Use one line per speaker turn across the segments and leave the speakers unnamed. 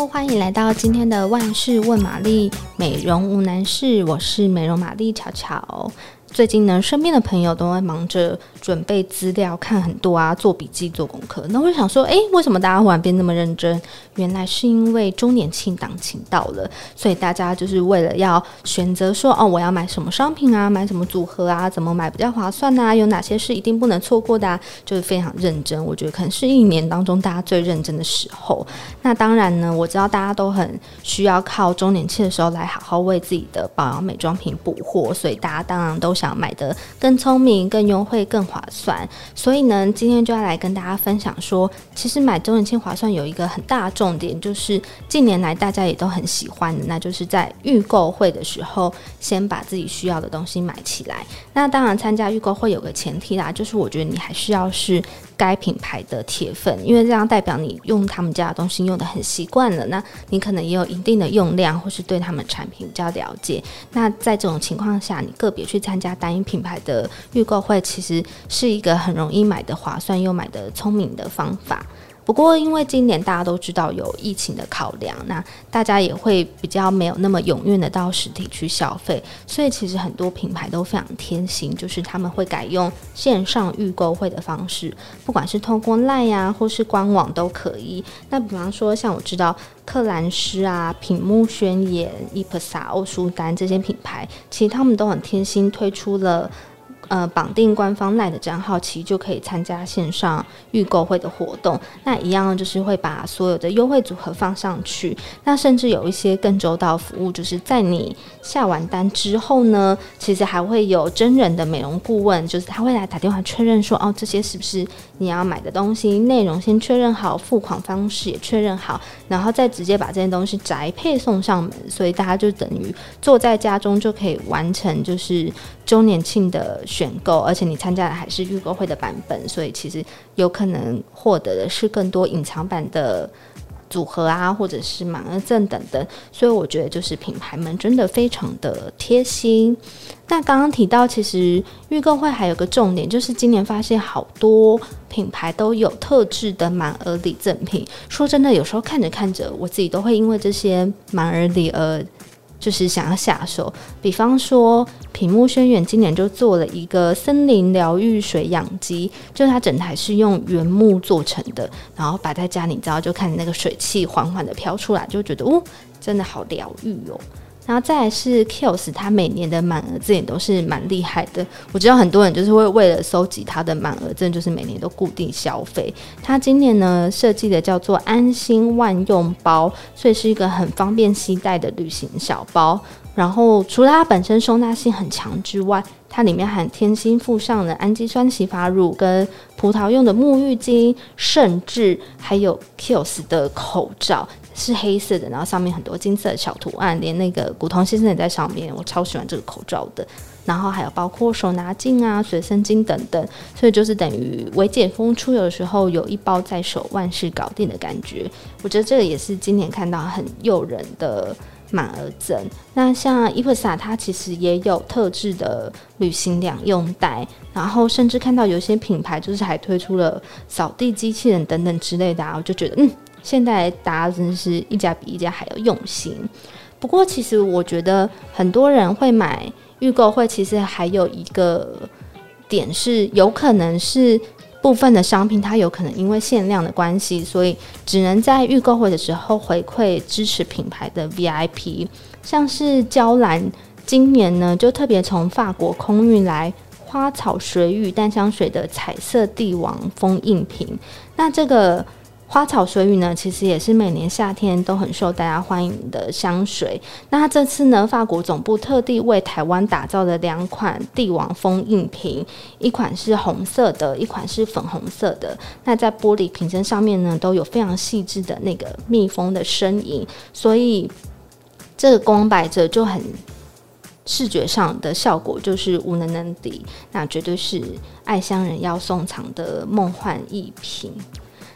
欢迎来到今天的万事问玛丽，美容无难事，我是美容玛丽巧巧。最近呢，身边的朋友都在忙着准备资料，看很多啊，做笔记、做功课。那我就想说，诶，为什么大家忽然变那么认真？原来是因为周年庆档期到了，所以大家就是为了要选择说，哦，我要买什么商品啊，买什么组合啊，怎么买比较划算啊？有哪些是一定不能错过的啊？就是非常认真。我觉得可能是一年当中大家最认真的时候。那当然呢，我知道大家都很需要靠周年庆的时候来好好为自己的保养美妆品补货，所以大家当然都想。想买的更聪明、更优惠、更划算，所以呢，今天就要来跟大家分享说，其实买周年庆划算有一个很大的重点，就是近年来大家也都很喜欢的，那就是在预购会的时候，先把自己需要的东西买起来。那当然，参加预购会有个前提啦，就是我觉得你还需要是。该品牌的铁粉，因为这样代表你用他们家的东西用得很习惯了，那你可能也有一定的用量，或是对他们产品比较了解。那在这种情况下，你个别去参加单一品牌的预购会，其实是一个很容易买的划算又买的聪明的方法。不过，因为今年大家都知道有疫情的考量，那大家也会比较没有那么踊跃的到实体去消费，所以其实很多品牌都非常贴心，就是他们会改用线上预购会的方式，不管是通过 LINE 呀、啊，或是官网都可以。那比方说，像我知道克兰诗啊、品目宣言、伊普萨、欧舒丹这些品牌，其实他们都很贴心推出了。呃，绑定官方 LINE 的账号，其实就可以参加线上预购会的活动。那一样就是会把所有的优惠组合放上去。那甚至有一些更周到服务，就是在你下完单之后呢，其实还会有真人的美容顾问，就是他会来打电话确认说，哦，这些是不是你要买的东西？内容先确认好，付款方式也确认好，然后再直接把这些东西宅配送上门。所以大家就等于坐在家中就可以完成，就是周年庆的。选购，而且你参加的还是预购会的版本，所以其实有可能获得的是更多隐藏版的组合啊，或者是满额赠等等。所以我觉得就是品牌们真的非常的贴心。那刚刚提到，其实预购会还有个重点，就是今年发现好多品牌都有特制的满额礼赠品。说真的，有时候看着看着，我自己都会因为这些满额礼而。就是想要下手，比方说屏幕轩辕今年就做了一个森林疗愈水养机，就它整台是用原木做成的，然后摆在家里，你知道就看那个水汽缓缓的飘出来，就觉得哦，真的好疗愈哦。然后再来是 Kills，它每年的满额赠也都是蛮厉害的。我知道很多人就是会为了收集它的满额赠，就是每年都固定消费。它今年呢设计的叫做安心万用包，所以是一个很方便携带的旅行小包。然后除了它本身收纳性很强之外，它里面还贴心附上了氨基酸洗发乳跟葡萄用的沐浴巾，甚至还有 Kills 的口罩。是黑色的，然后上面很多金色的小图案，连那个古铜先生也在上面，我超喜欢这个口罩的。然后还有包括手拿镜啊、随身巾等等，所以就是等于微解封出游的时候有一包在手，万事搞定的感觉。我觉得这个也是今年看到很诱人的满额赠。那像 IPSA 它其实也有特制的旅行两用袋，然后甚至看到有些品牌就是还推出了扫地机器人等等之类的啊，我就觉得嗯。现在大家真是一家比一家还要用心。不过，其实我觉得很多人会买预购会，其实还有一个点是，有可能是部分的商品，它有可能因为限量的关系，所以只能在预购或的时候回馈支持品牌的 VIP。像是娇兰今年呢，就特别从法国空运来花草水语淡香水的彩色帝王封印瓶。那这个。花草水语呢，其实也是每年夏天都很受大家欢迎的香水。那这次呢，法国总部特地为台湾打造的两款帝王封印瓶，一款是红色的，一款是粉红色的。那在玻璃瓶身上面呢，都有非常细致的那个密封的身影，所以这个光摆着就很视觉上的效果就是无能能敌，那绝对是爱香人要收藏的梦幻一品。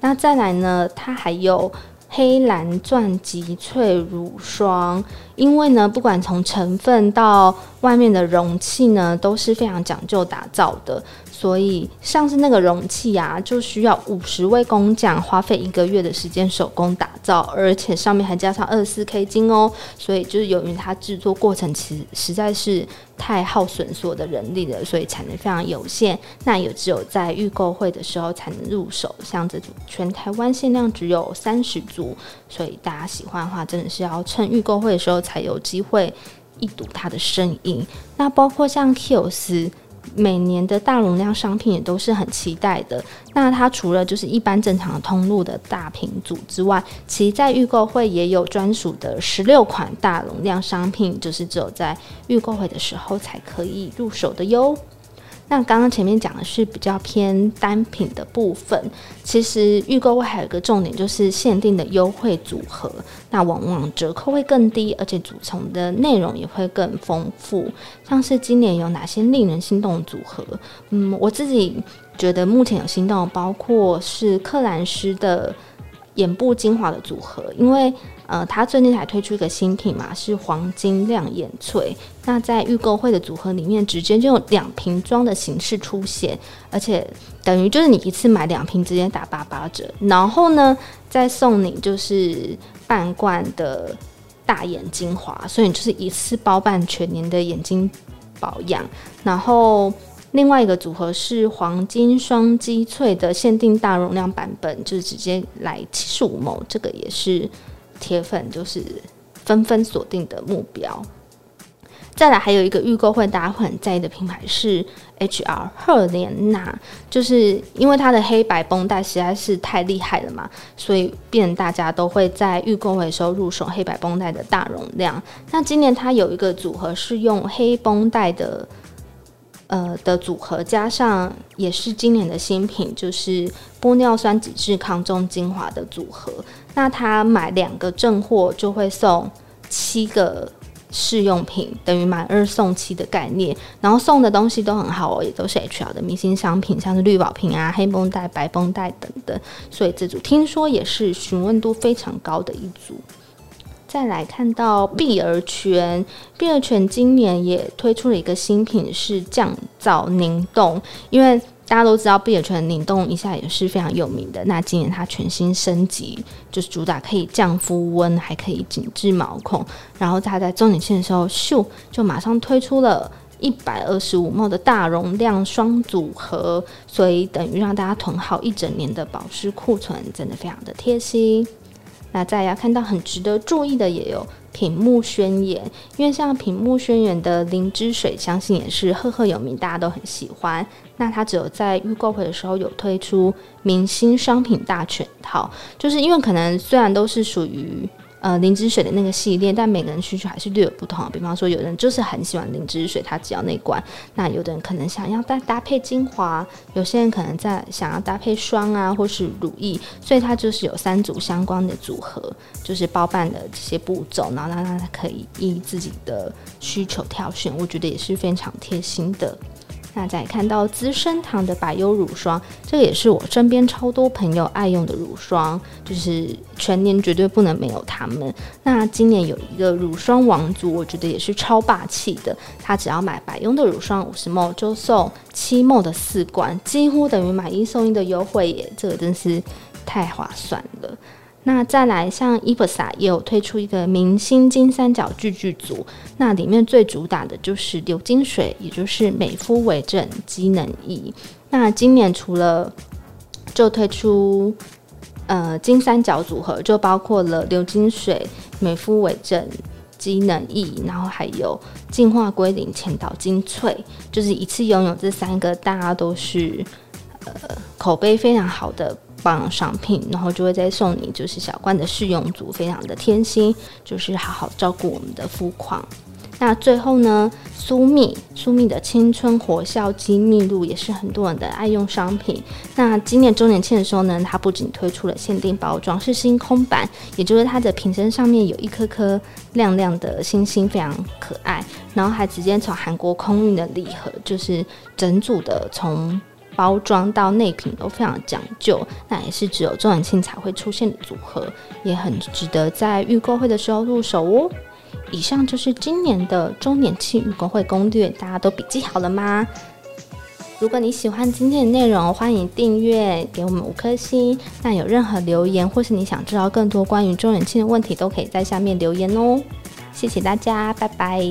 那再来呢，它还有黑蓝钻极萃乳霜，因为呢，不管从成分到外面的容器呢，都是非常讲究打造的，所以像是那个容器啊，就需要五十位工匠花费一个月的时间手工打造，而且上面还加上二十四 K 金哦。所以就是由于它制作过程其实实在是太耗损所的人力了，所以产能非常有限。那也只有在预购会的时候才能入手，像这组全台湾限量只有三十组，所以大家喜欢的话，真的是要趁预购会的时候才有机会一睹它的身影。那包括像 Kills，。每年的大容量商品也都是很期待的。那它除了就是一般正常的通路的大品组之外，其在预购会也有专属的十六款大容量商品，就是只有在预购会的时候才可以入手的哟。那刚刚前面讲的是比较偏单品的部分，其实预购会还有一个重点就是限定的优惠组合，那往往折扣会更低，而且组成的内容也会更丰富。像是今年有哪些令人心动的组合？嗯，我自己觉得目前有心动，包括是克兰诗的眼部精华的组合，因为。呃，它最近才推出一个新品嘛，是黄金亮眼萃。那在预购会的组合里面，直接就用两瓶装的形式出现，而且等于就是你一次买两瓶，直接打八八折。然后呢，再送你就是半罐的大眼精华，所以你就是一次包办全年的眼睛保养。然后另外一个组合是黄金双肌萃的限定大容量版本，就是直接来七十五毛这个也是。铁粉就是纷纷锁定的目标。再来还有一个预购会，大家会很在意的品牌是 HR 赫莲娜，就是因为它的黑白绷带实在是太厉害了嘛，所以变大家都会在预购会的时候入手黑白绷带的大容量。那今年它有一个组合是用黑绷带的。呃的组合加上也是今年的新品，就是玻尿酸脂质抗皱精华的组合。那他买两个正货就会送七个试用品，等于买二送七的概念。然后送的东西都很好哦，也都是 HR 的明星商品，像是绿宝瓶啊、黑绷带、白绷带等等。所以这组听说也是询问度非常高的一组。再来看到碧儿泉，碧儿泉今年也推出了一个新品，是降噪凝冻。因为大家都知道碧儿泉凝冻一下也是非常有名的，那今年它全新升级，就是主打可以降肤温，还可以紧致毛孔。然后它在周年庆的时候，咻就马上推出了一百二十五 ml 的大容量双组合，所以等于让大家囤好一整年的保湿库存，真的非常的贴心。那再要看到很值得注意的也有屏幕宣言，因为像屏幕宣言的灵芝水，相信也是赫赫有名，大家都很喜欢。那它只有在预购会的时候有推出明星商品大全套，就是因为可能虽然都是属于。呃，灵芝水的那个系列，但每个人需求还是略有不同。比方说，有人就是很喜欢灵芝水，他只要那罐；那有的人可能想要搭搭配精华，有些人可能在想要搭配霜啊，或是乳液，所以它就是有三组相关的组合，就是包办的这些步骤，然后让他可以依自己的需求挑选，我觉得也是非常贴心的。那再看到资生堂的百优乳霜，这个也是我身边超多朋友爱用的乳霜，就是全年绝对不能没有它们。那今年有一个乳霜王族，我觉得也是超霸气的，他只要买百优的乳霜五十 m 就送七 m 的四罐，几乎等于买一送一的优惠耶，这个真是太划算了。那再来，像伊芙莎也有推出一个明星金三角聚聚组，那里面最主打的就是流金水，也就是美肤为证机能液。那今年除了就推出呃金三角组合，就包括了流金水、美肤为证机能液，然后还有净化归零前导精粹，就是一次拥有这三个，大家都是呃口碑非常好的。棒商品，然后就会再送你就是小罐的试用组，非常的贴心，就是好好照顾我们的肤况。那最后呢，苏蜜苏蜜的青春活效肌密露也是很多人的爱用商品。那今年周年庆的时候呢，它不仅推出了限定包装，是星空版，也就是它的瓶身上面有一颗颗亮亮的星星，非常可爱。然后还直接从韩国空运的礼盒，就是整组的从。包装到内品都非常讲究，那也是只有周年庆才会出现的组合，也很值得在预购会的时候入手哦。以上就是今年的周年庆预购会攻略，大家都笔记好了吗？如果你喜欢今天的内容，欢迎订阅，给我们五颗星。那有任何留言，或是你想知道更多关于周年庆的问题，都可以在下面留言哦。谢谢大家，拜拜。